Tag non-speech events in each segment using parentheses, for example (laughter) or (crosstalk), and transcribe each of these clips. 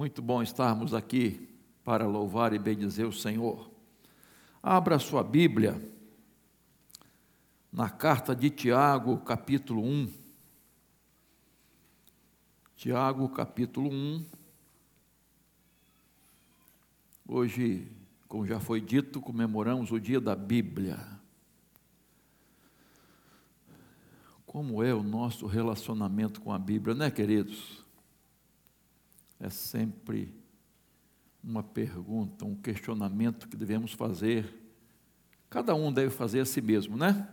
Muito bom estarmos aqui para louvar e bendizer o Senhor. Abra sua Bíblia na carta de Tiago, capítulo 1. Tiago, capítulo 1. Hoje, como já foi dito, comemoramos o dia da Bíblia. Como é o nosso relacionamento com a Bíblia, né, queridos? É sempre uma pergunta, um questionamento que devemos fazer. Cada um deve fazer a si mesmo, né?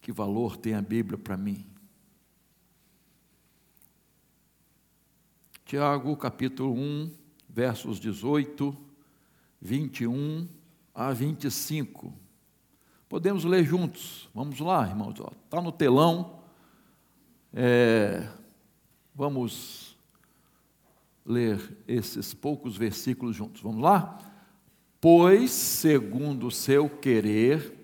Que valor tem a Bíblia para mim? Tiago, capítulo 1, versos 18, 21 a 25. Podemos ler juntos. Vamos lá, irmãos. Está no telão. É, vamos ler esses poucos versículos juntos. Vamos lá? Pois, segundo o seu querer,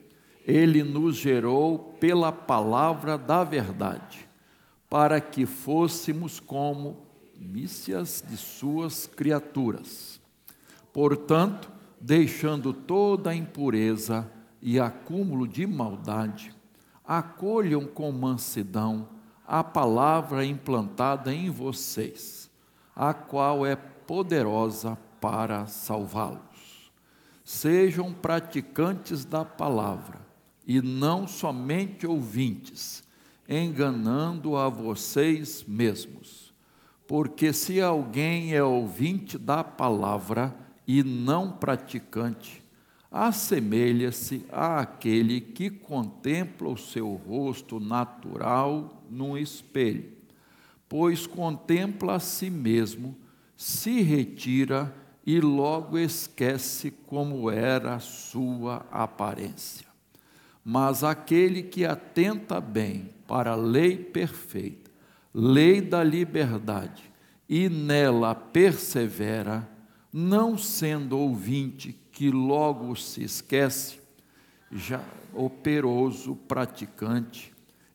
ele nos gerou pela palavra da verdade, para que fôssemos como mícias de suas criaturas. Portanto, deixando toda a impureza, e acúmulo de maldade, acolham com mansidão a palavra implantada em vocês, a qual é poderosa para salvá-los. Sejam praticantes da palavra e não somente ouvintes, enganando a vocês mesmos. Porque se alguém é ouvinte da palavra e não praticante, assemelha-se àquele que contempla o seu rosto natural num espelho, pois contempla a si mesmo, se retira e logo esquece como era a sua aparência. Mas aquele que atenta bem para a lei perfeita, lei da liberdade, e nela persevera, não sendo ouvinte que logo se esquece, já operoso praticante,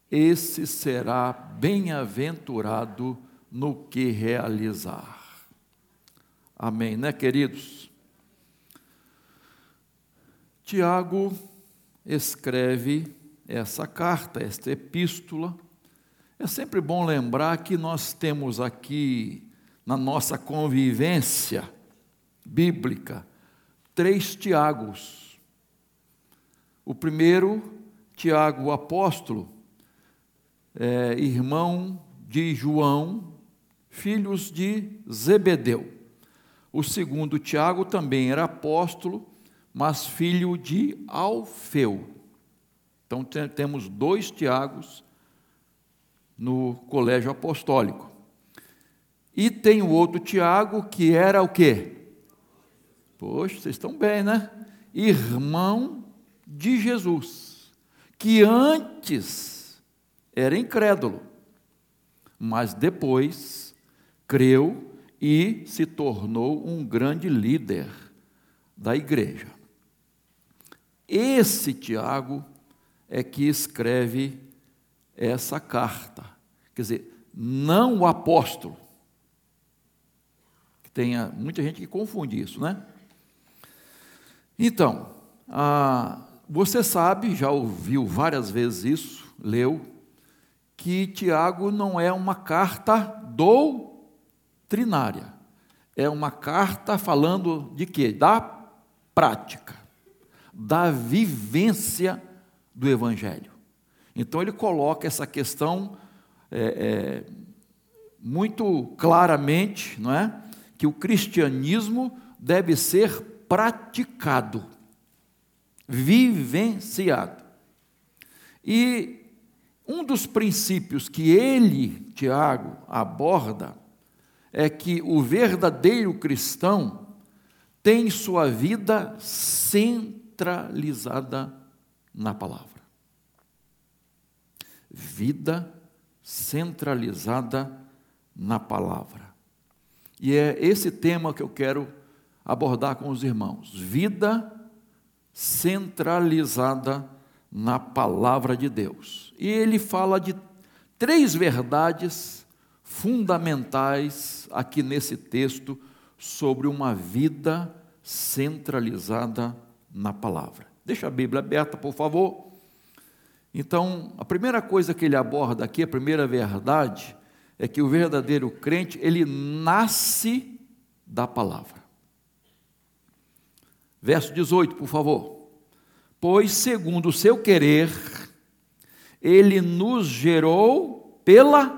esse será bem-aventurado no que realizar. Amém, né, queridos? Tiago escreve essa carta, esta epístola. É sempre bom lembrar que nós temos aqui na nossa convivência bíblica três Tiagos. O primeiro, Tiago, apóstolo, é, irmão de João, filhos de Zebedeu. O segundo, Tiago, também era apóstolo, mas filho de Alfeu. Então temos dois Tiagos no colégio apostólico. E tem o outro Tiago que era o quê? Poxa, vocês estão bem, né? Irmão de Jesus, que antes era incrédulo, mas depois creu e se tornou um grande líder da igreja. Esse Tiago é que escreve essa carta. Quer dizer, não o apóstolo. Tem muita gente que confunde isso, né? Então, ah, você sabe, já ouviu várias vezes isso, leu, que Tiago não é uma carta doutrinária, é uma carta falando de quê? Da prática, da vivência do Evangelho. Então ele coloca essa questão é, é, muito claramente, não é? Que o cristianismo deve ser praticado, vivenciado. E um dos princípios que ele, Tiago, aborda é que o verdadeiro cristão tem sua vida centralizada na palavra. Vida centralizada na palavra. E é esse tema que eu quero abordar com os irmãos. Vida centralizada na palavra de Deus. E ele fala de três verdades fundamentais aqui nesse texto sobre uma vida centralizada na palavra. Deixa a Bíblia aberta, por favor. Então, a primeira coisa que ele aborda aqui, a primeira verdade, é que o verdadeiro crente, ele nasce da palavra. Verso 18, por favor. Pois, segundo o seu querer, ele nos gerou pela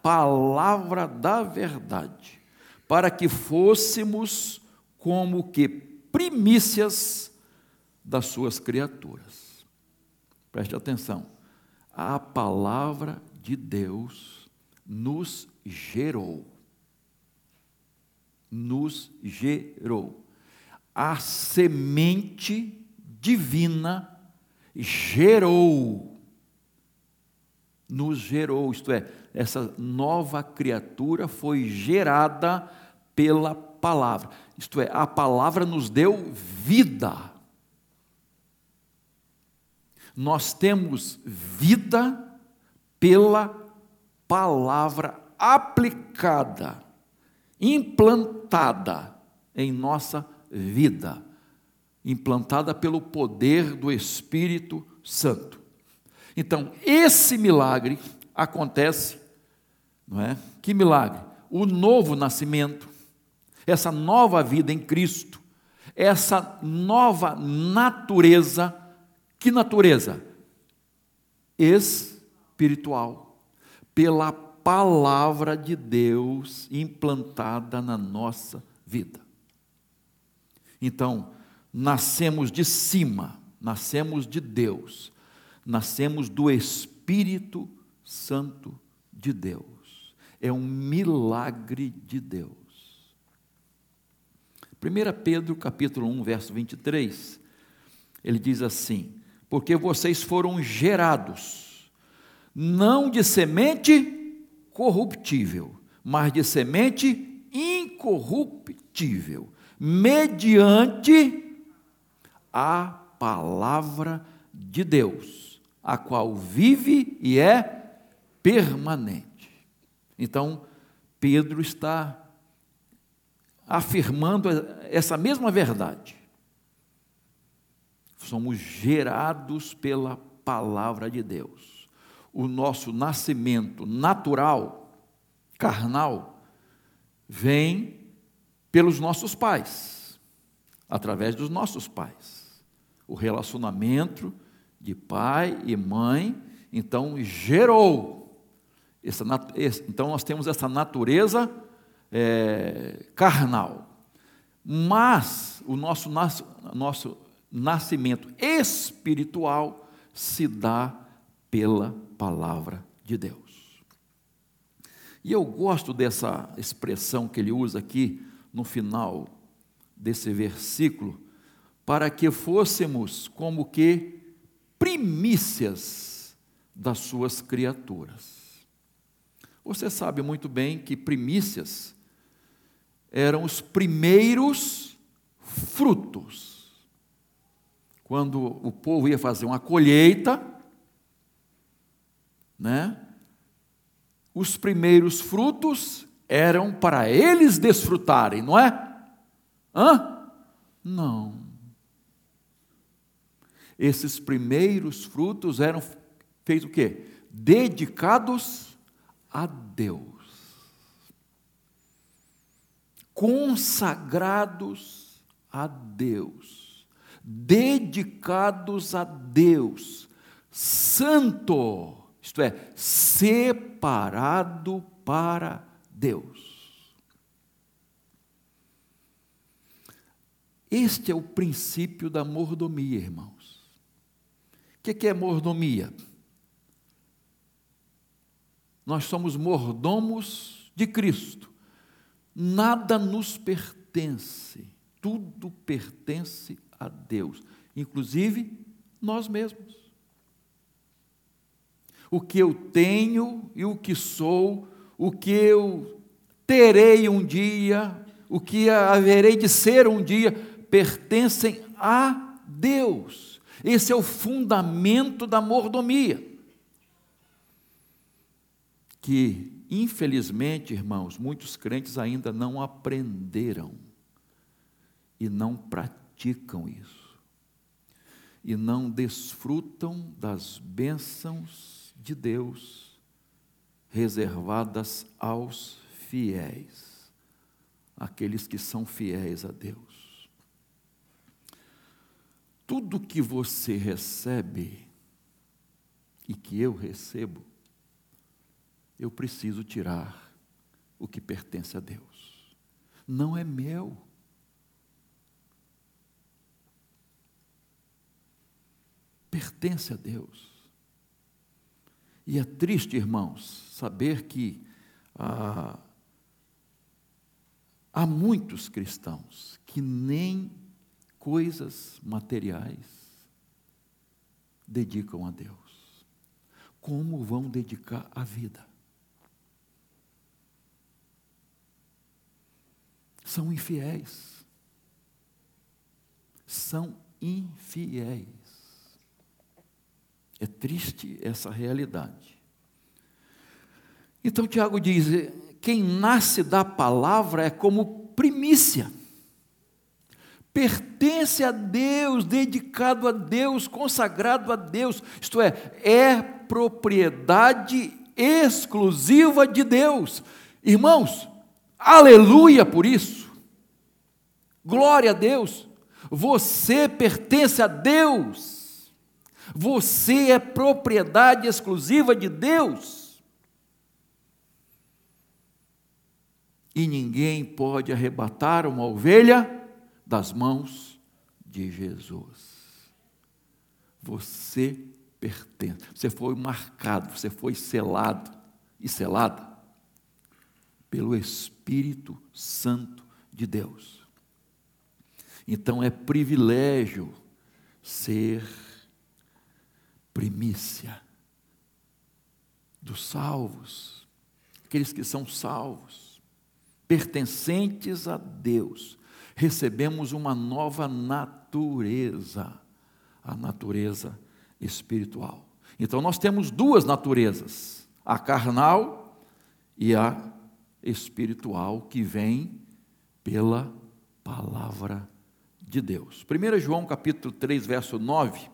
palavra da verdade, para que fôssemos como que primícias das suas criaturas. Preste atenção. A palavra de Deus nos gerou. Nos gerou. A semente divina gerou. Nos gerou, isto é, essa nova criatura foi gerada pela palavra. Isto é, a palavra nos deu vida. Nós temos vida pela palavra aplicada, implantada em nossa vida, implantada pelo poder do Espírito Santo. Então, esse milagre acontece, não é? Que milagre! O novo nascimento, essa nova vida em Cristo, essa nova natureza, que natureza? Espiritual, pela palavra de Deus implantada na nossa vida. Então, nascemos de cima, nascemos de Deus, nascemos do Espírito Santo de Deus. É um milagre de Deus. 1 Pedro capítulo 1, verso 23, ele diz assim: Porque vocês foram gerados, não de semente corruptível, mas de semente incorruptível, mediante a palavra de Deus, a qual vive e é permanente. Então, Pedro está afirmando essa mesma verdade. Somos gerados pela palavra de Deus. O nosso nascimento natural, carnal, vem pelos nossos pais, através dos nossos pais. O relacionamento de pai e mãe, então gerou. Essa, então nós temos essa natureza é, carnal. Mas o nosso, nosso nascimento espiritual se dá pela palavra de Deus. E eu gosto dessa expressão que ele usa aqui no final desse versículo, para que fôssemos como que primícias das suas criaturas. Você sabe muito bem que primícias eram os primeiros frutos. Quando o povo ia fazer uma colheita, né? Os primeiros frutos eram para eles desfrutarem, não é? Hã? Não. Esses primeiros frutos eram feitos o quê? Dedicados a Deus consagrados a Deus, dedicados a Deus, santo, isto é, separado para Deus. Este é o princípio da mordomia, irmãos. O que é mordomia? Nós somos mordomos de Cristo nada nos pertence, tudo pertence a Deus, inclusive nós mesmos. O que eu tenho e o que sou, o que eu terei um dia, o que haverei de ser um dia, pertencem a Deus. Esse é o fundamento da mordomia. Que infelizmente, irmãos, muitos crentes ainda não aprenderam e não praticam isso, e não desfrutam das bênçãos de Deus reservadas aos fiéis, aqueles que são fiéis a Deus. Tudo que você recebe e que eu recebo, eu preciso tirar o que pertence a Deus. Não é meu. Pertence a Deus. E é triste, irmãos, saber que ah, há muitos cristãos que nem coisas materiais dedicam a Deus. Como vão dedicar a vida? são infiéis. São infiéis. É triste essa realidade. Então Tiago diz: quem nasce da palavra é como primícia, pertence a Deus, dedicado a Deus, consagrado a Deus, isto é, é propriedade exclusiva de Deus. Irmãos, Aleluia por isso. Glória a Deus. Você pertence a Deus. Você é propriedade exclusiva de Deus. E ninguém pode arrebatar uma ovelha das mãos de Jesus. Você pertence. Você foi marcado, você foi selado e selada pelo Espírito Santo de Deus. Então é privilégio ser primícia dos salvos, aqueles que são salvos, pertencentes a Deus. Recebemos uma nova natureza, a natureza espiritual. Então nós temos duas naturezas, a carnal e a espiritual que vem pela palavra de Deus. 1 João capítulo 3, verso 9,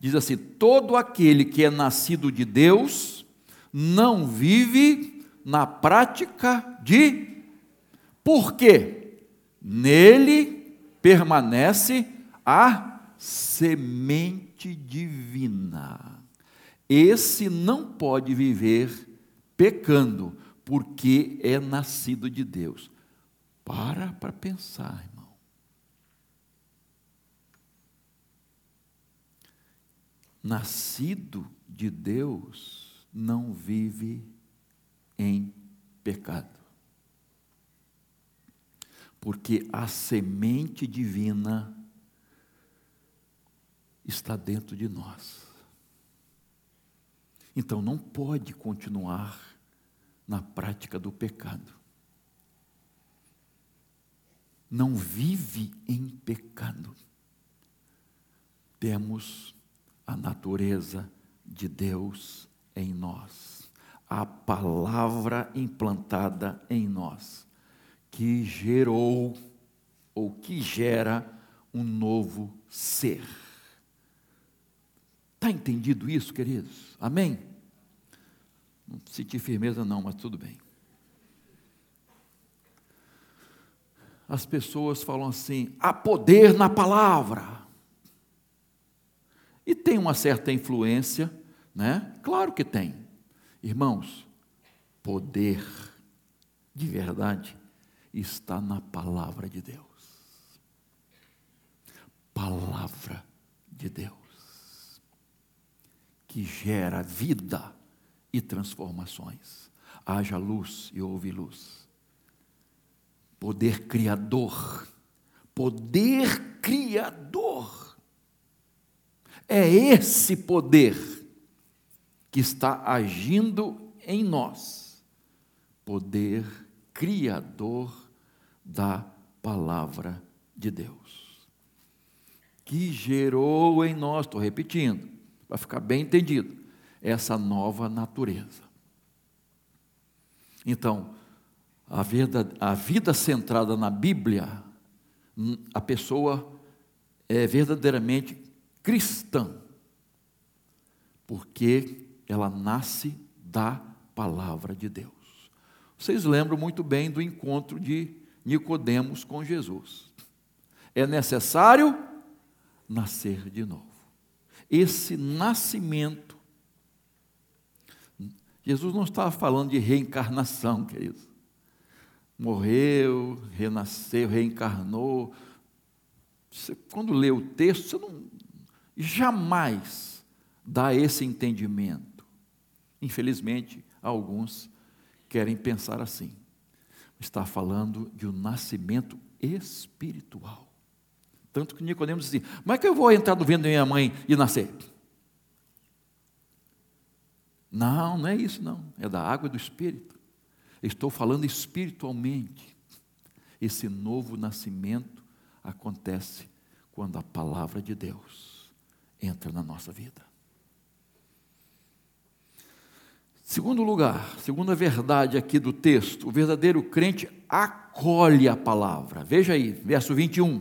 diz assim: Todo aquele que é nascido de Deus não vive na prática de por quê? Nele permanece a semente divina. Esse não pode viver pecando, porque é nascido de Deus. Para para pensar, irmão. Nascido de Deus não vive em pecado. Porque a semente divina está dentro de nós. Então não pode continuar na prática do pecado. Não vive em pecado. Temos a natureza de Deus em nós, a palavra implantada em nós, que gerou ou que gera um novo ser. Está entendido isso, queridos? Amém? Não senti firmeza, não, mas tudo bem. As pessoas falam assim: há poder na palavra. E tem uma certa influência, né? Claro que tem. Irmãos, poder de verdade está na palavra de Deus. Palavra de Deus que gera vida e transformações. Haja luz e houve luz. Poder criador. Poder criador. É esse poder que está agindo em nós. Poder criador da palavra de Deus. Que gerou em nós, estou repetindo, para ficar bem entendido essa nova natureza. Então, a vida, a vida centrada na Bíblia, a pessoa é verdadeiramente cristã, porque ela nasce da palavra de Deus. Vocês lembram muito bem do encontro de Nicodemos com Jesus. É necessário nascer de novo. Esse nascimento Jesus não estava falando de reencarnação, queridos. Morreu, renasceu, reencarnou. Você, quando lê o texto, você não jamais dá esse entendimento. Infelizmente, alguns querem pensar assim. Está falando de um nascimento espiritual. Tanto que Nicodemos disse: Como é que eu vou entrar no ventre da minha mãe e nascer? Não, não é isso não. É da água e do Espírito. Estou falando espiritualmente. Esse novo nascimento acontece quando a palavra de Deus entra na nossa vida. Segundo lugar, segunda verdade aqui do texto, o verdadeiro crente acolhe a palavra. Veja aí, verso 21.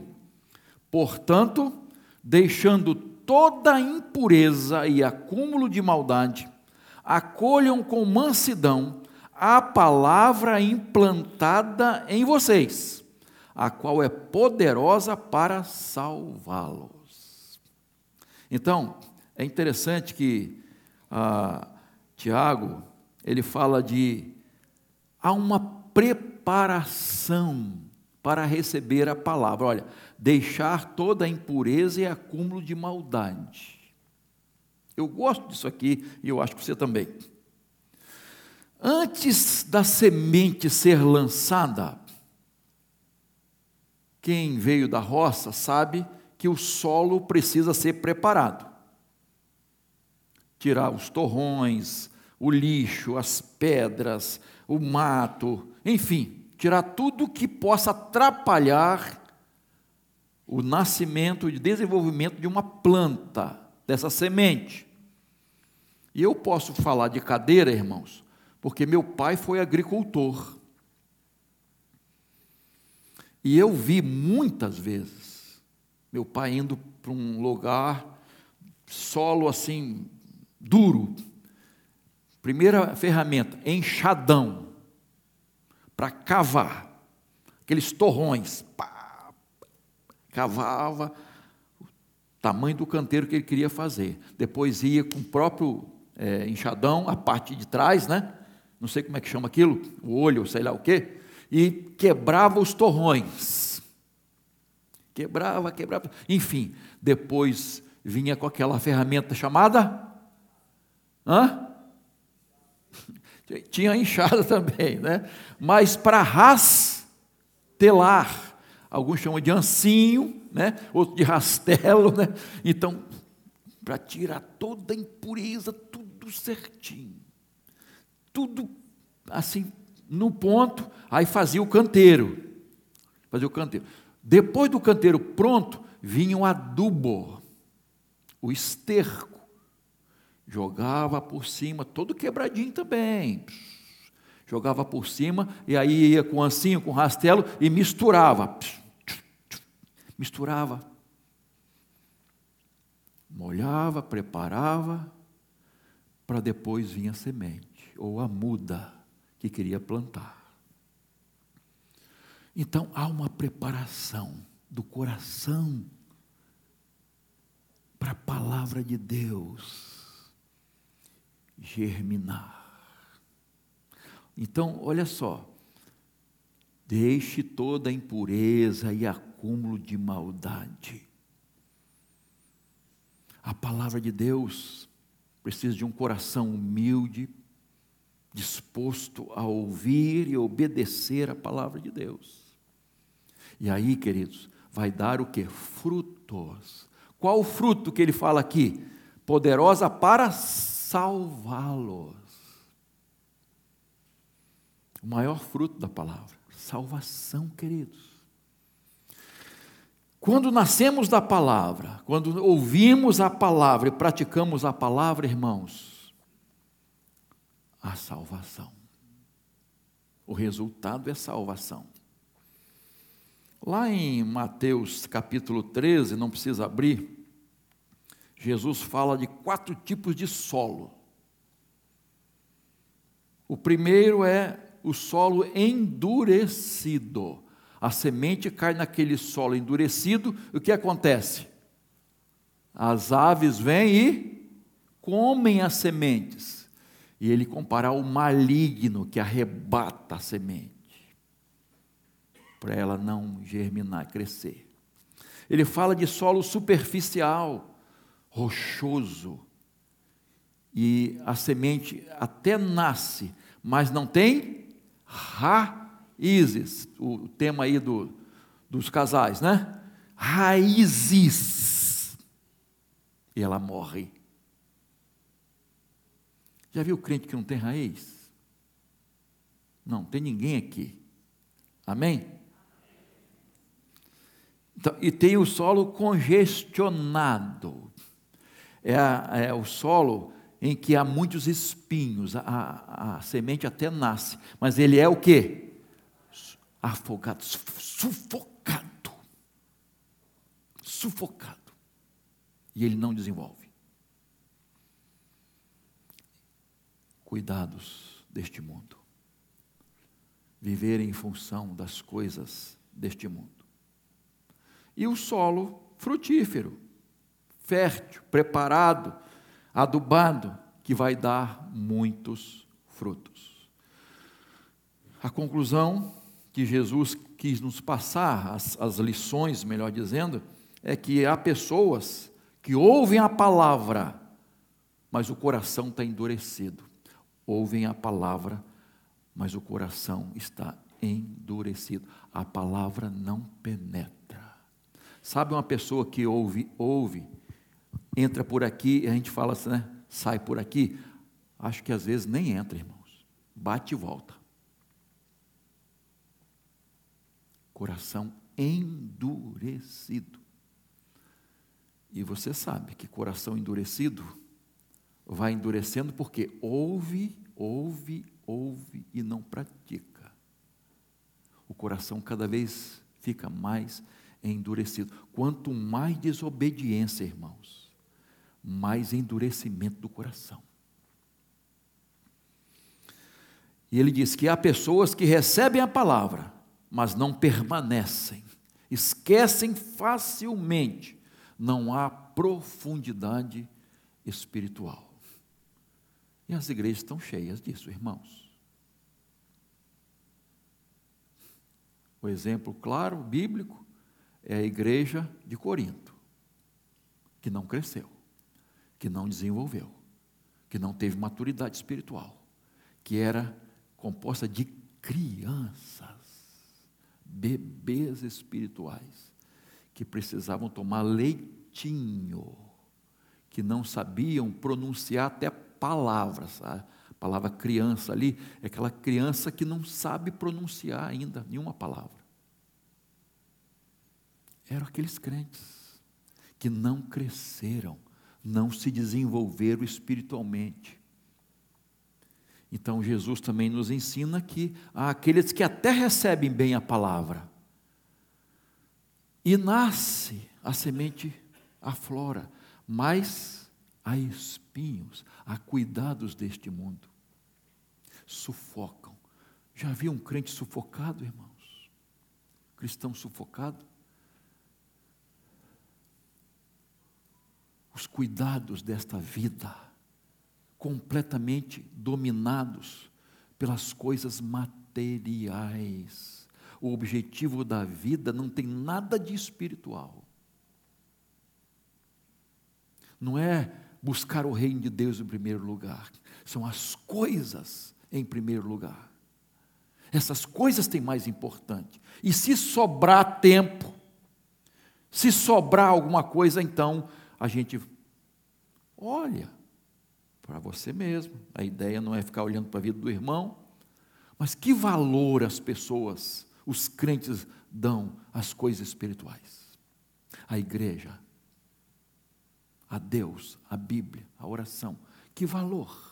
Portanto, deixando toda impureza e acúmulo de maldade, acolham com mansidão a palavra implantada em vocês, a qual é poderosa para salvá-los. Então, é interessante que ah, Tiago, ele fala de há uma preparação para receber a palavra. Olha, deixar toda a impureza e acúmulo de maldade. Eu gosto disso aqui e eu acho que você também. Antes da semente ser lançada, quem veio da roça sabe que o solo precisa ser preparado. Tirar os torrões, o lixo, as pedras, o mato, enfim, tirar tudo que possa atrapalhar o nascimento e desenvolvimento de uma planta, dessa semente. E eu posso falar de cadeira, irmãos, porque meu pai foi agricultor. E eu vi muitas vezes meu pai indo para um lugar, solo assim, duro. Primeira ferramenta, enxadão, para cavar, aqueles torrões, pá, cavava o tamanho do canteiro que ele queria fazer. Depois ia com o próprio é, enxadão, a parte de trás, né? Não sei como é que chama aquilo, o olho, sei lá o quê, e quebrava os torrões. Quebrava, quebrava. Enfim, depois vinha com aquela ferramenta chamada. Hã? (laughs) Tinha enxada também, né? Mas para rastelar, alguns chamam de ancinho, né? Outro de rastelo, (laughs) né? Então, para tirar toda a impureza, tudo certinho. Tudo assim, no ponto, aí fazia o canteiro. Fazia o canteiro. Depois do canteiro pronto, vinha o adubo, o esterco. Jogava por cima, todo quebradinho também. Jogava por cima, e aí ia com ancinho, com rastelo, e misturava. Misturava. Molhava, preparava, para depois vir a semente, ou a muda que queria plantar. Então há uma preparação do coração para a palavra de Deus germinar. Então, olha só, deixe toda impureza e acúmulo de maldade. A palavra de Deus precisa de um coração humilde, disposto a ouvir e obedecer a palavra de Deus. E aí, queridos, vai dar o que? Frutos. Qual o fruto que ele fala aqui? Poderosa para salvá-los. O maior fruto da palavra, salvação, queridos. Quando nascemos da palavra, quando ouvimos a palavra e praticamos a palavra, irmãos, a salvação. O resultado é salvação. Lá em Mateus capítulo 13, não precisa abrir, Jesus fala de quatro tipos de solo. O primeiro é o solo endurecido. A semente cai naquele solo endurecido, o que acontece? As aves vêm e comem as sementes. E ele compara ao maligno que arrebata a semente, para ela não germinar, crescer. Ele fala de solo superficial, rochoso, e a semente até nasce, mas não tem raízes. O tema aí do, dos casais, né? Raízes. E ela morre. Já viu crente que não tem raiz? Não, tem ninguém aqui. Amém? Então, e tem o solo congestionado. É, a, é o solo em que há muitos espinhos, a, a, a semente até nasce, mas ele é o que? Afogado, sufocado. Sufocado. E ele não desenvolve. Cuidados deste mundo. Viver em função das coisas deste mundo. E o solo frutífero, fértil, preparado adubado, que vai dar muitos frutos. A conclusão que Jesus quis nos passar, as, as lições, melhor dizendo, é que há pessoas que ouvem a palavra, mas o coração está endurecido. Ouvem a palavra, mas o coração está endurecido. A palavra não penetra. Sabe uma pessoa que ouve, ouve, entra por aqui, e a gente fala assim, né? Sai por aqui. Acho que às vezes nem entra, irmãos. Bate e volta. Coração endurecido. E você sabe que coração endurecido vai endurecendo porque ouve, ouve, ouve e não pratica. O coração cada vez fica mais endurecido. Quanto mais desobediência, irmãos, mais endurecimento do coração. E ele diz que há pessoas que recebem a palavra, mas não permanecem, esquecem facilmente, não há profundidade espiritual. E as igrejas estão cheias disso, irmãos. O exemplo claro, bíblico, é a igreja de Corinto, que não cresceu que não desenvolveu, que não teve maturidade espiritual, que era composta de crianças, bebês espirituais, que precisavam tomar leitinho, que não sabiam pronunciar até palavras. A palavra criança ali é aquela criança que não sabe pronunciar ainda nenhuma palavra. Eram aqueles crentes que não cresceram não se desenvolveram espiritualmente. Então Jesus também nos ensina que há aqueles que até recebem bem a palavra, e nasce a semente, aflora, mas há espinhos, há cuidados deste mundo, sufocam. Já viu um crente sufocado, irmãos? Cristão sufocado? Os cuidados desta vida, completamente dominados pelas coisas materiais. O objetivo da vida não tem nada de espiritual. Não é buscar o reino de Deus em primeiro lugar, são as coisas em primeiro lugar. Essas coisas têm mais importante. E se sobrar tempo, se sobrar alguma coisa, então a gente olha para você mesmo. A ideia não é ficar olhando para a vida do irmão, mas que valor as pessoas, os crentes dão às coisas espirituais. A igreja, a Deus, a Bíblia, a oração. Que valor!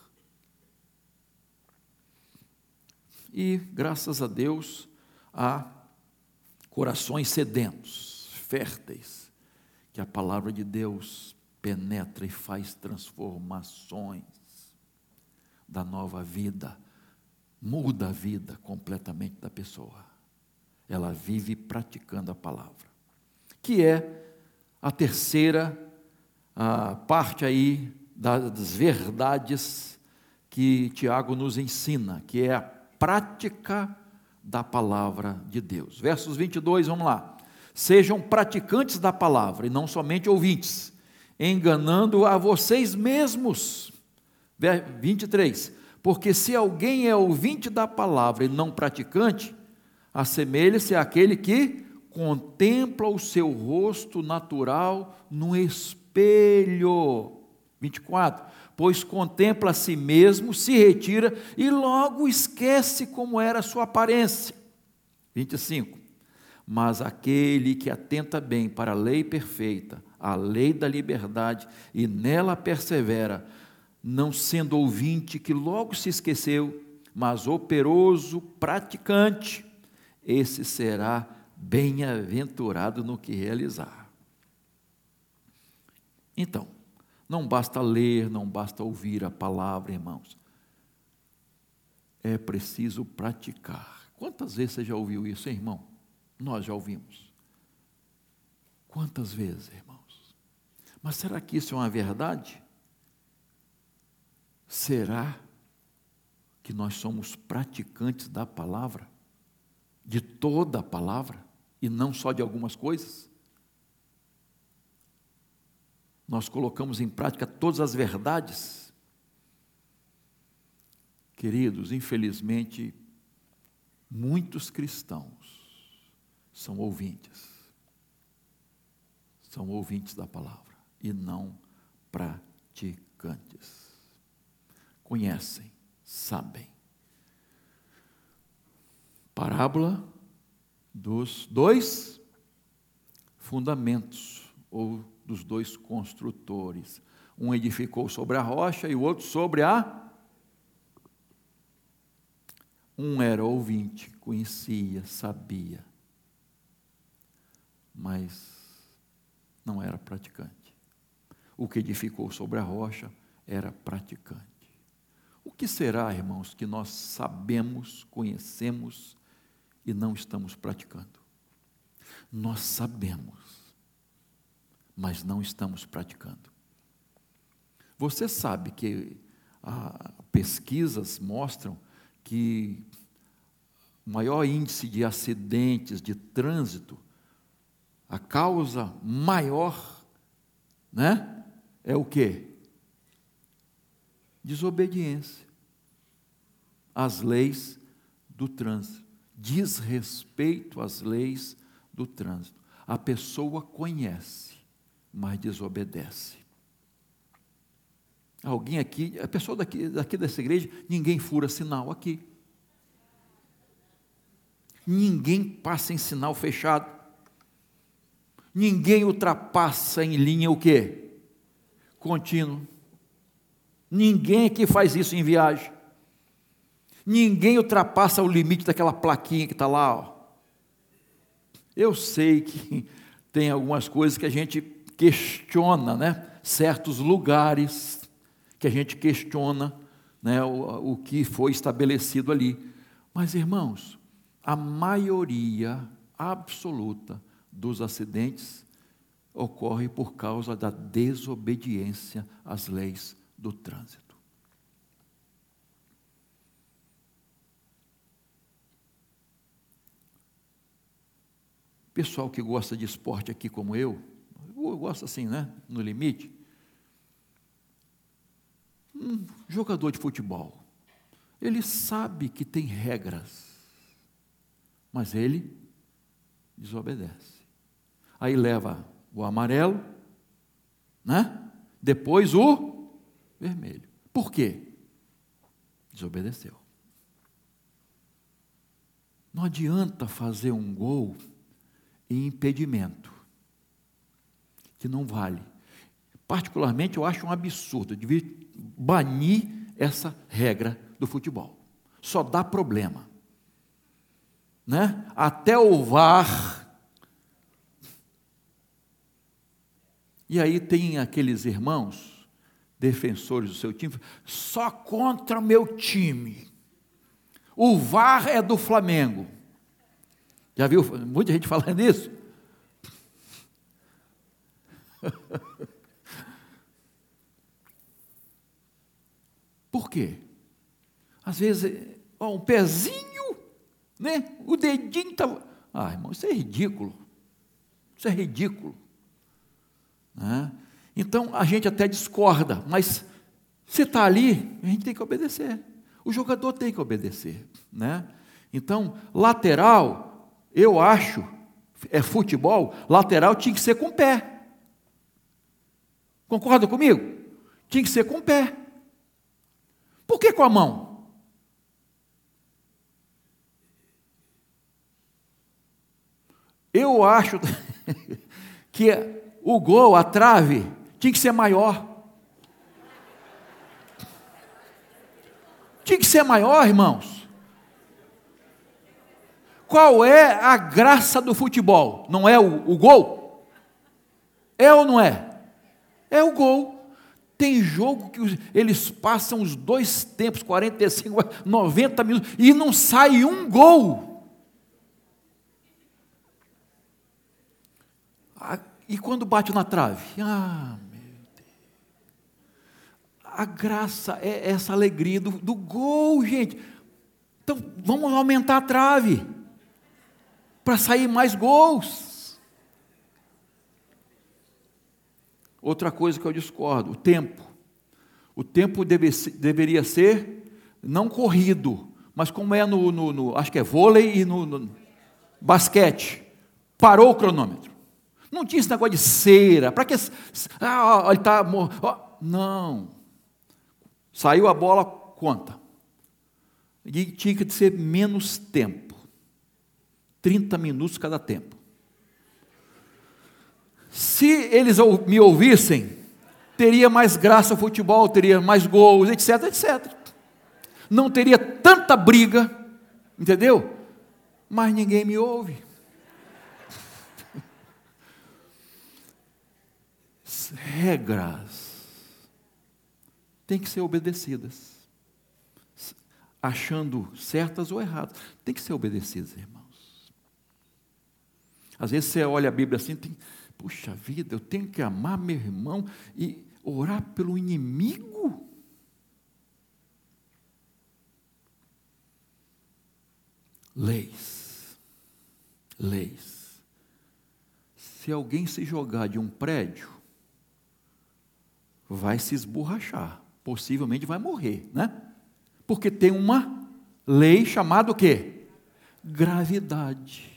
e, graças a Deus, há corações sedentos, férteis, que a palavra de Deus penetra e faz transformações da nova vida, muda a vida completamente da pessoa. Ela vive praticando a palavra, que é a terceira a parte aí das verdades que Tiago nos ensina, que é a prática da palavra de Deus. Versos 22, vamos lá. Sejam praticantes da palavra e não somente ouvintes, enganando a vocês mesmos. 23. Porque se alguém é ouvinte da palavra e não praticante, assemelha-se àquele que contempla o seu rosto natural no espelho. 24. Pois contempla a si mesmo, se retira e logo esquece como era a sua aparência. 25. Mas aquele que atenta bem para a lei perfeita, a lei da liberdade, e nela persevera, não sendo ouvinte que logo se esqueceu, mas operoso praticante, esse será bem-aventurado no que realizar. Então, não basta ler, não basta ouvir a palavra, irmãos. É preciso praticar. Quantas vezes você já ouviu isso, hein, irmão? Nós já ouvimos. Quantas vezes, irmãos? Mas será que isso é uma verdade? Será que nós somos praticantes da palavra? De toda a palavra? E não só de algumas coisas? Nós colocamos em prática todas as verdades? Queridos, infelizmente, muitos cristãos são ouvintes, são ouvintes da palavra e não praticantes conhecem, sabem. Parábola dos dois fundamentos, ou dos dois construtores. Um edificou sobre a rocha e o outro sobre a. Um era ouvinte, conhecia, sabia, mas não era praticante. O que edificou sobre a rocha era praticante. O que será, irmãos, que nós sabemos, conhecemos e não estamos praticando? Nós sabemos, mas não estamos praticando. Você sabe que ah, pesquisas mostram que o maior índice de acidentes de trânsito, a causa maior, né, é o quê? Desobediência às leis do trânsito, desrespeito às leis do trânsito. A pessoa conhece, mas desobedece. Alguém aqui, a pessoa daqui, daqui dessa igreja, ninguém fura sinal aqui. Ninguém passa em sinal fechado. Ninguém ultrapassa em linha o quê? Contínuo. Ninguém aqui faz isso em viagem. Ninguém ultrapassa o limite daquela plaquinha que está lá. Ó. Eu sei que (laughs) tem algumas coisas que a gente questiona, né? Certos lugares que a gente questiona, né? O, o que foi estabelecido ali. Mas, irmãos, a maioria absoluta dos acidentes ocorre por causa da desobediência às leis do trânsito. Pessoal que gosta de esporte aqui como eu, eu gosto assim, né? No limite. Um jogador de futebol, ele sabe que tem regras, mas ele desobedece. Aí leva o amarelo, né? Depois o vermelho. Por quê? Desobedeceu. Não adianta fazer um gol em impedimento, que não vale. Particularmente, eu acho um absurdo, devia banir essa regra do futebol. Só dá problema. né? até o VAR. E aí tem aqueles irmãos, defensores do seu time, só contra o meu time. O VAR é do Flamengo. Já viu muita gente falando isso? (laughs) Por quê? Às vezes, ó, um pezinho, né? O dedinho estava. Ah, irmão, isso é ridículo. Isso é ridículo. Né? Então a gente até discorda, mas se está ali, a gente tem que obedecer. O jogador tem que obedecer. Né? Então, lateral, eu acho, é futebol, lateral tinha que ser com o pé. Concorda comigo? Tinha que ser com o pé. Por que com a mão? Eu acho (laughs) que o gol, a trave, tinha que ser maior. Tinha que ser maior, irmãos. Qual é a graça do futebol? Não é o, o gol? É ou não é? É o gol. Tem jogo que eles passam os dois tempos, 45, 90 minutos, e não sai um gol. Ah, e quando bate na trave? Ah, meu Deus. A graça é essa alegria do, do gol, gente. Então, vamos aumentar a trave para sair mais gols. Outra coisa que eu discordo, o tempo. O tempo deve, deveria ser não corrido, mas como é no, no, no acho que é vôlei e no, no, basquete. Parou o cronômetro. Não tinha esse negócio de cera. Para que. Ah, ele está. Não. Saiu a bola, conta. E tinha que ser menos tempo. 30 minutos cada tempo. Se eles me ouvissem, teria mais graça o futebol, teria mais gols, etc, etc. Não teria tanta briga, entendeu? Mas ninguém me ouve. Regras têm que ser obedecidas, achando certas ou erradas, tem que ser obedecidas, irmãos. Às vezes você olha a Bíblia assim, tem, puxa vida, eu tenho que amar meu irmão e orar pelo inimigo? Leis. Leis. Se alguém se jogar de um prédio, vai se esborrachar, possivelmente vai morrer, né? Porque tem uma lei chamada o quê? Gravidade.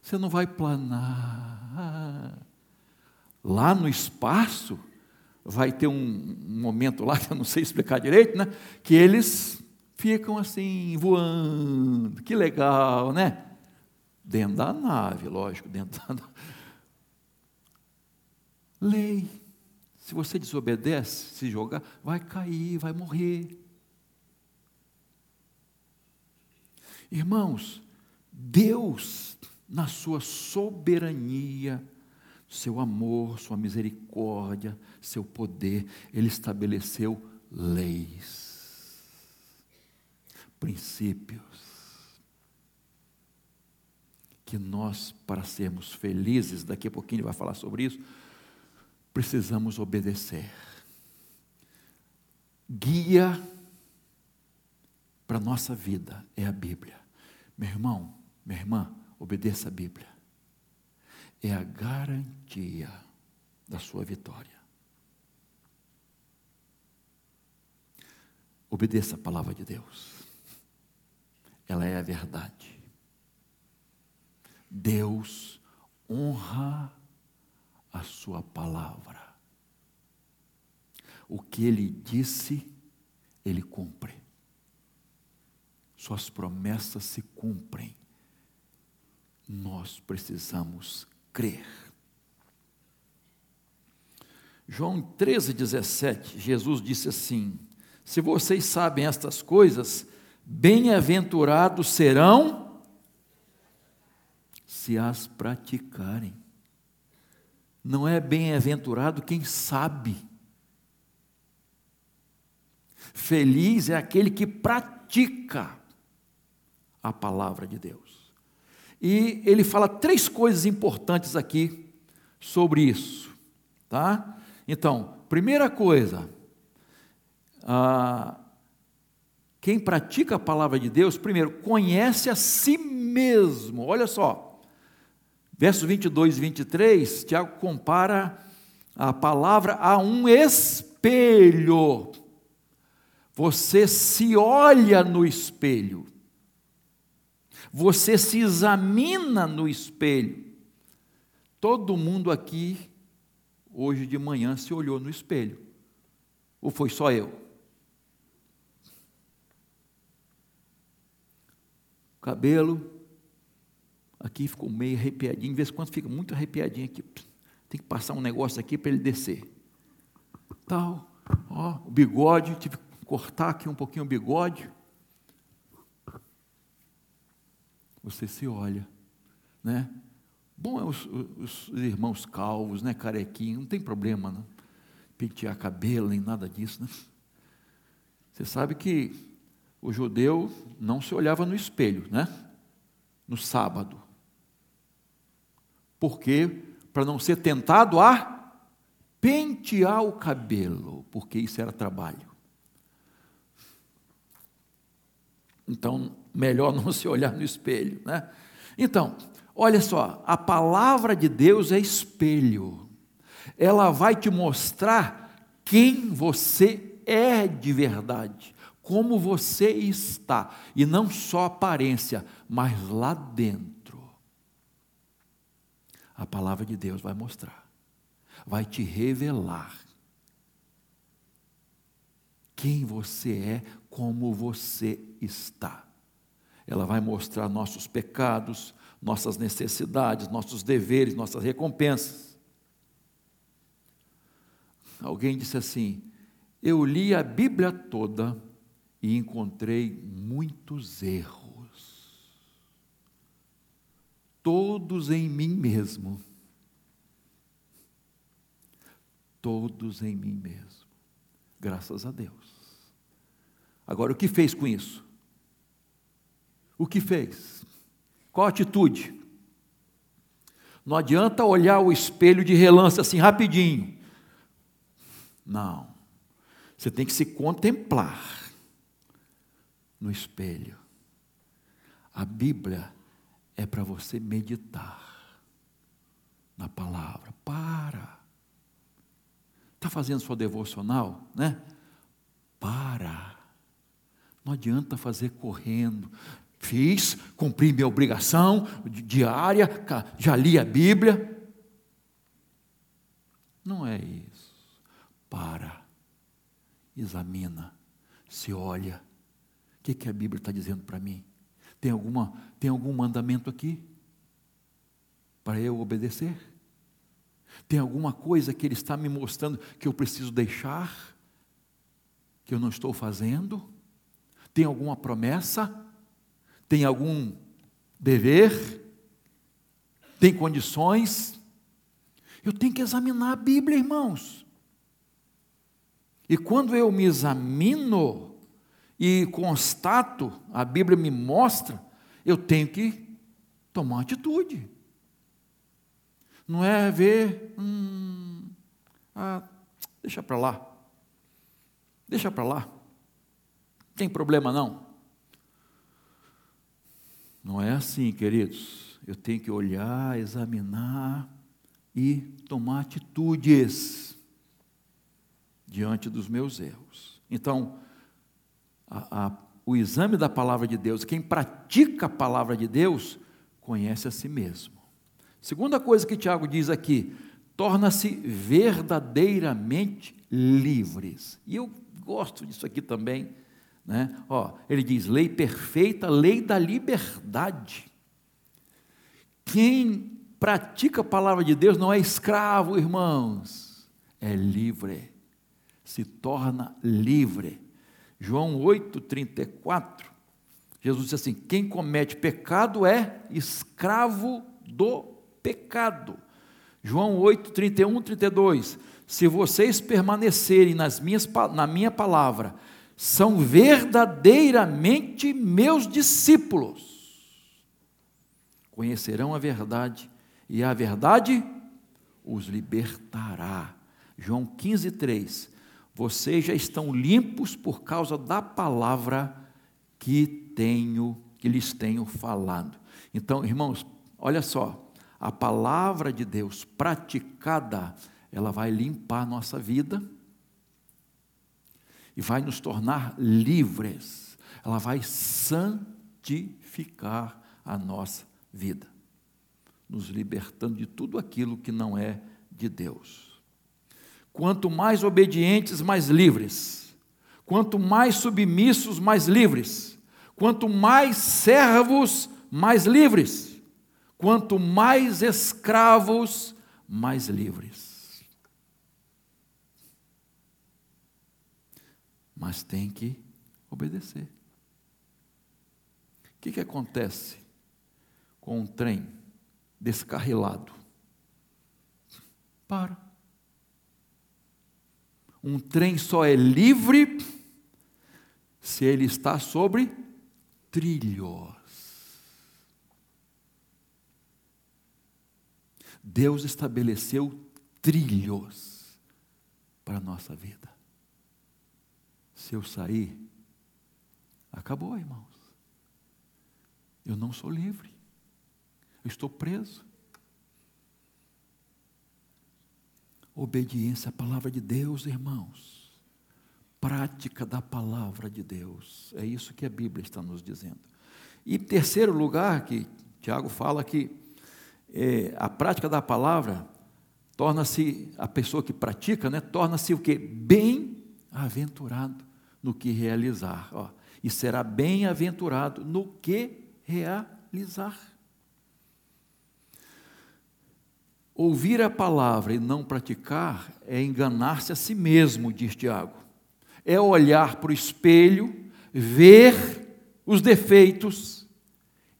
Você não vai planar. Lá no espaço, vai ter um, momento lá, que (laughs) eu não sei explicar direito, né? Que eles ficam assim, voando. Que legal, né? Dentro da nave, lógico, dentro da nave. Lei. Se você desobedece, se jogar, vai cair, vai morrer. Irmãos, Deus na sua soberania, seu amor, sua misericórdia, seu poder, ele estabeleceu leis, princípios, que nós, para sermos felizes, daqui a pouquinho ele vai falar sobre isso, precisamos obedecer. Guia para a nossa vida é a Bíblia. Meu irmão, minha irmã, Obedeça a Bíblia. É a garantia da sua vitória. Obedeça a palavra de Deus. Ela é a verdade. Deus honra a sua palavra. O que ele disse, ele cumpre. Suas promessas se cumprem nós precisamos crer. João 13, 17, Jesus disse assim: Se vocês sabem estas coisas, bem-aventurados serão se as praticarem. Não é bem-aventurado quem sabe. Feliz é aquele que pratica a palavra de Deus. E ele fala três coisas importantes aqui sobre isso, tá? Então, primeira coisa, ah, quem pratica a palavra de Deus, primeiro, conhece a si mesmo. Olha só, versos 22 e 23, Tiago compara a palavra a um espelho. Você se olha no espelho. Você se examina no espelho. Todo mundo aqui, hoje de manhã, se olhou no espelho. Ou foi só eu? Cabelo, aqui ficou meio arrepiadinho, de vez em quando fica muito arrepiadinho aqui. Tem que passar um negócio aqui para ele descer. Tal, ó, o bigode, tive que cortar aqui um pouquinho o bigode. você se olha, né? Bom é os, os, irmãos calvos, né, carequinho, não tem problema, não. Pentear cabelo, nem nada disso, né? Você sabe que o judeu não se olhava no espelho, né? No sábado. Por quê? Para não ser tentado a pentear o cabelo, porque isso era trabalho. Então, melhor (laughs) não se olhar no espelho, né? Então, olha só, a palavra de Deus é espelho. Ela vai te mostrar quem você é de verdade, como você está, e não só aparência, mas lá dentro. A palavra de Deus vai mostrar, vai te revelar quem você é, como você está. Ela vai mostrar nossos pecados, nossas necessidades, nossos deveres, nossas recompensas. Alguém disse assim: Eu li a Bíblia toda e encontrei muitos erros, todos em mim mesmo. Todos em mim mesmo. Graças a Deus. Agora, o que fez com isso? O que fez? Qual a atitude? Não adianta olhar o espelho de relance assim rapidinho. Não. Você tem que se contemplar no espelho. A Bíblia é para você meditar na palavra. Para. Está fazendo sua devocional, né? Para. Não adianta fazer correndo. Fiz, cumpri minha obrigação diária, já li a Bíblia. Não é isso. Para, examina, se olha. O que, que a Bíblia está dizendo para mim? Tem, alguma, tem algum mandamento aqui para eu obedecer? Tem alguma coisa que Ele está me mostrando que eu preciso deixar, que eu não estou fazendo? Tem alguma promessa? Tem algum dever? Tem condições? Eu tenho que examinar a Bíblia, irmãos. E quando eu me examino e constato, a Bíblia me mostra, eu tenho que tomar atitude. Não é ver, hum, ah, deixa para lá, deixa para lá. Tem problema não? Não é assim, queridos. Eu tenho que olhar, examinar e tomar atitudes diante dos meus erros. Então, a, a, o exame da palavra de Deus, quem pratica a palavra de Deus, conhece a si mesmo. Segunda coisa que Tiago diz aqui, torna-se verdadeiramente livres. E eu gosto disso aqui também. Né? Ó, ele diz: lei perfeita, lei da liberdade. Quem pratica a palavra de Deus não é escravo, irmãos, é livre, se torna livre. João 8,34, Jesus diz assim: quem comete pecado é escravo do pecado. João 8, 31, 32. Se vocês permanecerem nas minhas, na minha palavra, são verdadeiramente meus discípulos. Conhecerão a verdade, e a verdade os libertará. João 15, 3. Vocês já estão limpos por causa da palavra que tenho, que lhes tenho falado. Então, irmãos, olha só, a palavra de Deus praticada, ela vai limpar a nossa vida e vai nos tornar livres. Ela vai santificar a nossa vida, nos libertando de tudo aquilo que não é de Deus. Quanto mais obedientes, mais livres. Quanto mais submissos, mais livres. Quanto mais servos, mais livres. Quanto mais escravos, mais livres. Mas tem que obedecer. O que, que acontece com um trem descarrilado? Para. Um trem só é livre se ele está sobre trilhos. Deus estabeleceu trilhos para a nossa vida. Se eu sair, acabou, irmãos. Eu não sou livre. Eu estou preso. Obediência à palavra de Deus, irmãos. Prática da palavra de Deus. É isso que a Bíblia está nos dizendo. E terceiro lugar que Tiago fala que é, a prática da palavra torna-se, a pessoa que pratica, né, torna-se o que? Bem-aventurado no que realizar. Ó, e será bem-aventurado no que realizar. Ouvir a palavra e não praticar é enganar-se a si mesmo, diz Tiago. É olhar para o espelho, ver os defeitos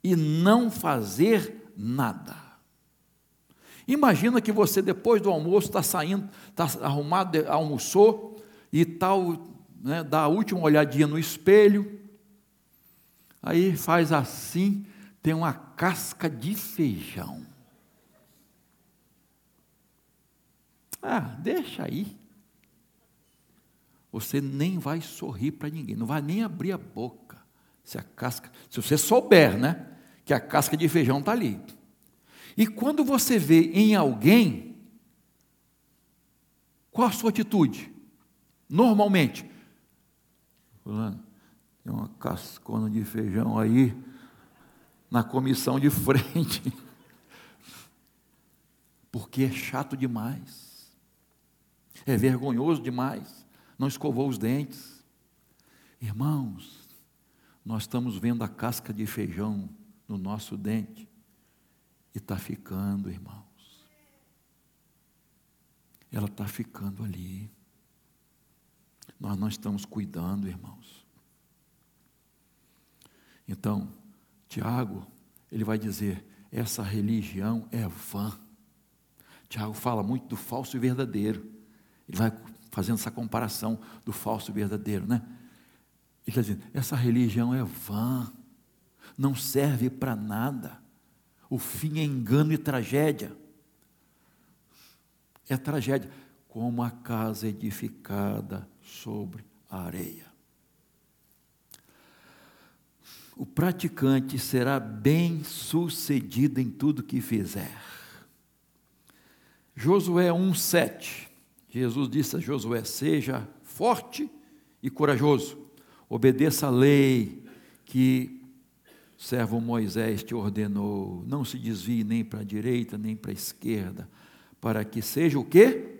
e não fazer nada. Imagina que você, depois do almoço, está saindo, está arrumado, almoçou e tal, né, dá a última olhadinha no espelho, aí faz assim, tem uma casca de feijão. Ah, deixa aí. Você nem vai sorrir para ninguém, não vai nem abrir a boca. Se a casca, se você souber, né, que a casca de feijão está ali. E quando você vê em alguém, qual a sua atitude? Normalmente, fulano, tem uma cascona de feijão aí na comissão de frente. (laughs) Porque é chato demais. É vergonhoso demais. Não escovou os dentes. Irmãos, nós estamos vendo a casca de feijão no nosso dente. E está ficando, irmãos. Ela está ficando ali. Nós não estamos cuidando, irmãos. Então, Tiago, ele vai dizer: essa religião é vã. Tiago fala muito do falso e verdadeiro. Ele vai fazendo essa comparação do falso e verdadeiro, né? Ele está dizendo: essa religião é vã, não serve para nada. O fim é engano e tragédia. É tragédia, como a casa edificada sobre a areia. O praticante será bem sucedido em tudo que fizer. Josué 1,7. Jesus disse a Josué: Seja forte e corajoso, obedeça a lei que servo Moisés te ordenou, não se desvie nem para a direita, nem para a esquerda, para que seja o quê?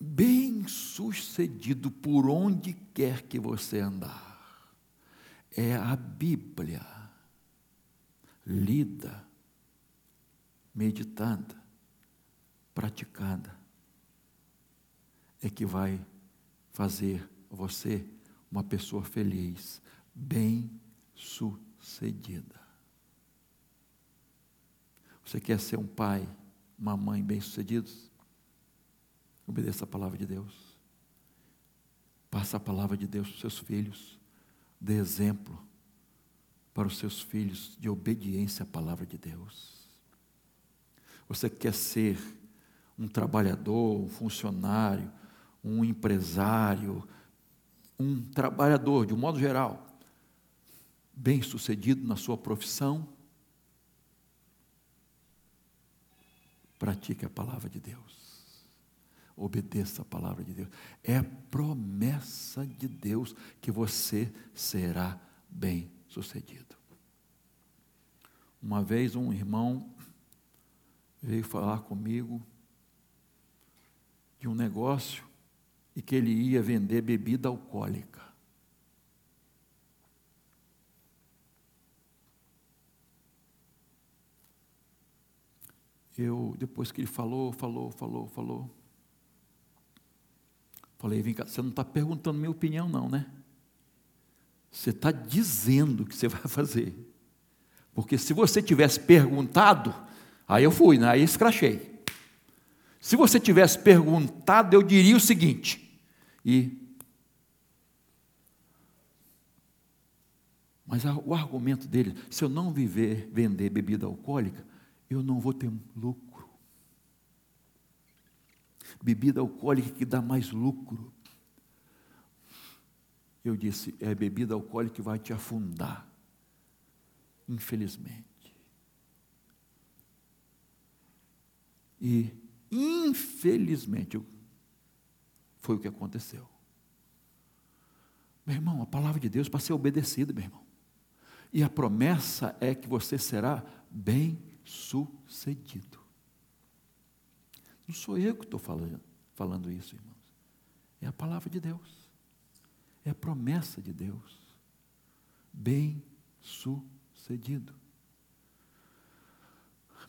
Bem sucedido por onde quer que você andar. É a Bíblia, lida, meditada, praticada, é que vai fazer você uma pessoa feliz, bem sucedida. Você quer ser um pai, uma mãe bem-sucedidos? Obedeça a palavra de Deus. Passa a palavra de Deus para os seus filhos. Dê exemplo para os seus filhos de obediência à palavra de Deus. Você quer ser um trabalhador, um funcionário, um empresário, um trabalhador, de um modo geral, bem sucedido na sua profissão, pratique a palavra de Deus. Obedeça a palavra de Deus. É promessa de Deus que você será bem sucedido. Uma vez um irmão veio falar comigo de um negócio e que ele ia vender bebida alcoólica. Eu, depois que ele falou, falou, falou, falou, falei, vem cá, você não está perguntando minha opinião não, né? Você está dizendo que você (laughs) vai fazer. Porque se você tivesse perguntado, aí eu fui, né? aí escrachei. Se você tivesse perguntado, eu diria o seguinte, e Mas o argumento dele, se eu não viver, vender bebida alcoólica, eu não vou ter lucro. Bebida alcoólica que dá mais lucro. Eu disse, é bebida alcoólica que vai te afundar. Infelizmente. E, infelizmente, foi o que aconteceu. Meu irmão, a palavra de Deus para ser obedecida, meu irmão. E a promessa é que você será bem sucedido. Não sou eu que estou falando, falando isso, irmãos. É a palavra de Deus. É a promessa de Deus. Bem sucedido.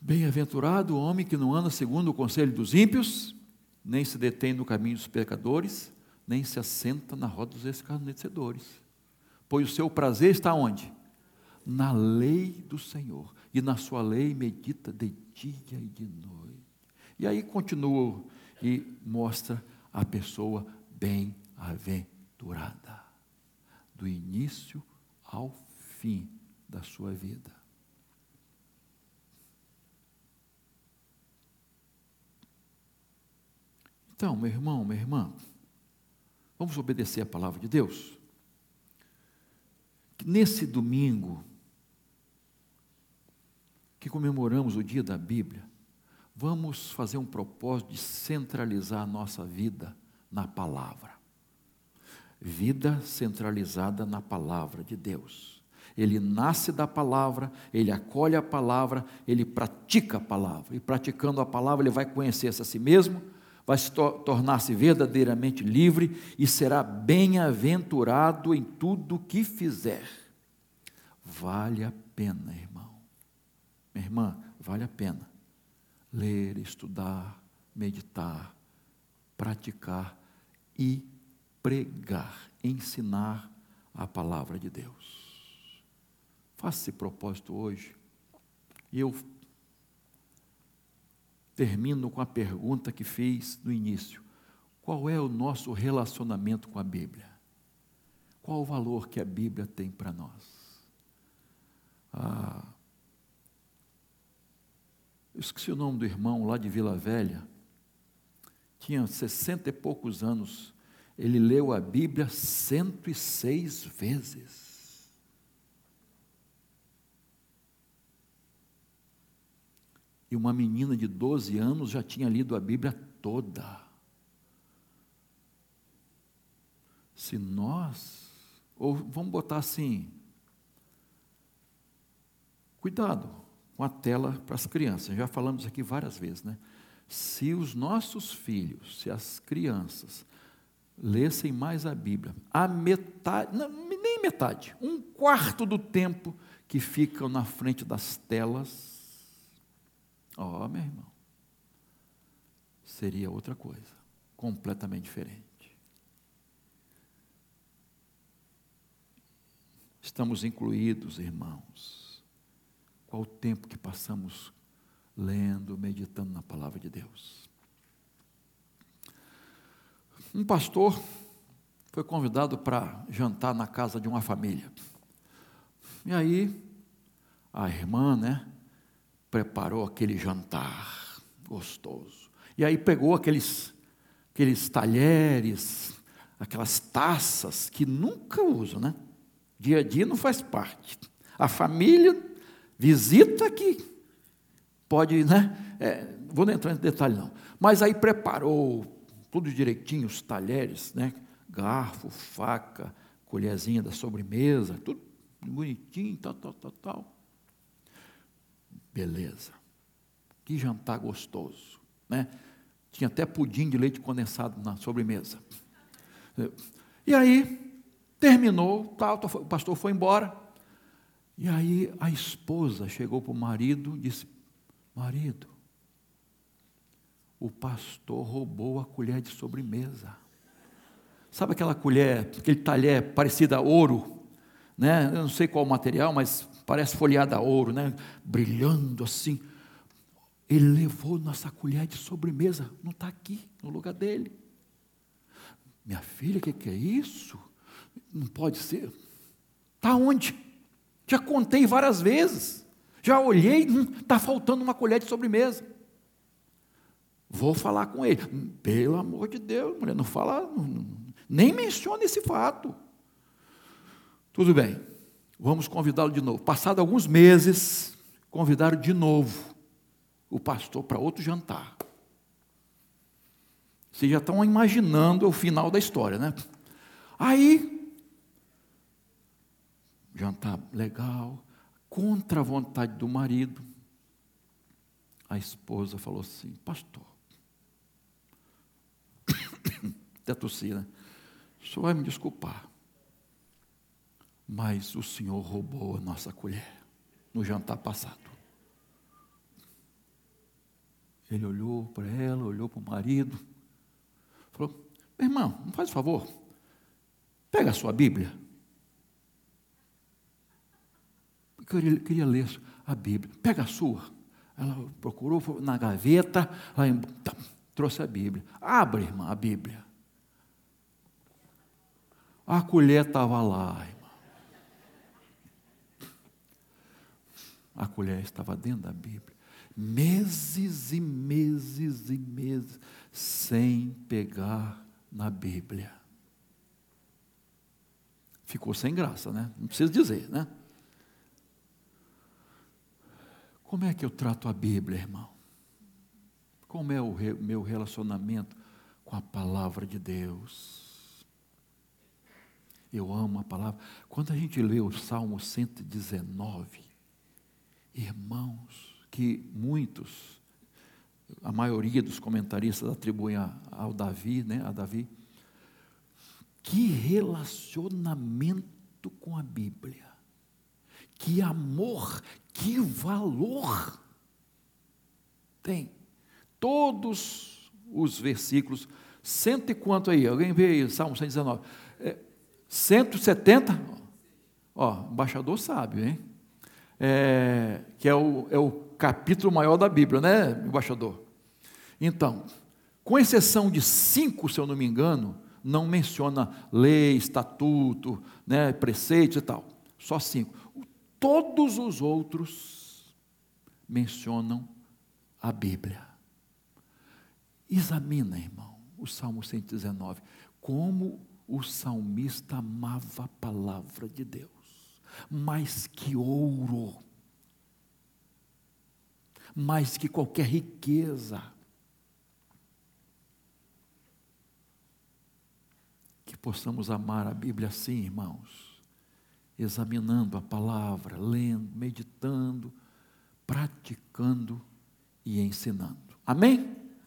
Bem-aventurado o homem que não anda segundo o conselho dos ímpios, nem se detém no caminho dos pecadores, nem se assenta na roda dos escarnecedores. Pois o seu prazer está onde? Na lei do Senhor e na sua lei medita de dia e de noite. E aí continua e mostra a pessoa bem-aventurada, do início ao fim da sua vida. Então, meu irmão, minha irmã, vamos obedecer a palavra de Deus? Nesse domingo, que comemoramos o dia da Bíblia, vamos fazer um propósito de centralizar a nossa vida na palavra. Vida centralizada na palavra de Deus. Ele nasce da palavra, ele acolhe a palavra, ele pratica a palavra. E praticando a palavra, ele vai conhecer-se a si mesmo, vai se tornar-se verdadeiramente livre e será bem-aventurado em tudo que fizer. Vale a pena, irmão minha irmã, vale a pena ler, estudar, meditar, praticar e pregar, ensinar a palavra de Deus. Faça esse propósito hoje. E eu termino com a pergunta que fiz no início: qual é o nosso relacionamento com a Bíblia? Qual o valor que a Bíblia tem para nós? Ah, eu esqueci o nome do irmão lá de Vila Velha. Tinha sessenta e poucos anos. Ele leu a Bíblia 106 vezes. E uma menina de 12 anos já tinha lido a Bíblia toda. Se nós, ou vamos botar assim, cuidado, com a tela para as crianças. Já falamos aqui várias vezes, né? Se os nossos filhos, se as crianças lessem mais a Bíblia, a metade, não, nem metade, um quarto do tempo que ficam na frente das telas, ó, oh, meu irmão, seria outra coisa, completamente diferente. Estamos incluídos, irmãos, qual o tempo que passamos lendo, meditando na palavra de Deus. Um pastor foi convidado para jantar na casa de uma família. E aí, a irmã, né, preparou aquele jantar gostoso. E aí pegou aqueles, aqueles talheres, aquelas taças que nunca uso, né? Dia a dia não faz parte. A família visita que pode, né? É, vou não entrar em detalhe não. Mas aí preparou tudo direitinho, os talheres, né? Garfo, faca, colherzinha da sobremesa, tudo bonitinho, tal, tal, tal, tal. Beleza. Que jantar gostoso, né? Tinha até pudim de leite condensado na sobremesa. E aí, terminou, tal, o pastor foi embora. E aí a esposa chegou para o marido e disse: Marido, o pastor roubou a colher de sobremesa. Sabe aquela colher, aquele talher parecido a ouro? Né? Eu não sei qual o material, mas parece folheada a ouro, né? brilhando assim. Ele levou nossa colher de sobremesa, não está aqui, no lugar dele. Minha filha, o que, que é isso? Não pode ser. Está onde? Já contei várias vezes. Já olhei, está faltando uma colher de sobremesa. Vou falar com ele. Pelo amor de Deus, mulher, não fala, não, nem menciona esse fato. Tudo bem, vamos convidá-lo de novo. Passado alguns meses, convidaram de novo o pastor para outro jantar. Vocês já estão imaginando o final da história, né? Aí, jantar legal, contra a vontade do marido, a esposa falou assim: Pastor, (coughs) até tossi, né? O senhor vai me desculpar, mas o senhor roubou a nossa colher no jantar passado. Ele olhou para ela, olhou para o marido, falou: Meu irmão, não faz favor, pega a sua Bíblia. Eu queria, queria ler a Bíblia, pega a sua. Ela procurou na gaveta, ela tá, trouxe a Bíblia. Abre, irmã, a Bíblia. A colher estava lá, A colher estava dentro da Bíblia. Meses e meses e meses sem pegar na Bíblia. Ficou sem graça, né? Não precisa dizer, né? Como é que eu trato a Bíblia, irmão? Como é o meu relacionamento com a palavra de Deus? Eu amo a palavra. Quando a gente lê o Salmo 119, irmãos, que muitos, a maioria dos comentaristas atribuem ao Davi, né, a Davi, que relacionamento com a Bíblia, que amor, que valor tem. Todos os versículos, cento e quanto aí? Alguém vê aí, Salmo 119. É, 170, ó, embaixador sábio, hein? É, que é o, é o capítulo maior da Bíblia, né, embaixador? Então, com exceção de cinco, se eu não me engano, não menciona lei, estatuto, né, preceitos e tal. Só cinco. Todos os outros mencionam a Bíblia. Examina, irmão, o Salmo 119. Como o salmista amava a palavra de Deus, mais que ouro, mais que qualquer riqueza. Que possamos amar a Bíblia assim, irmãos, examinando a palavra, lendo, meditando, praticando e ensinando. Amém?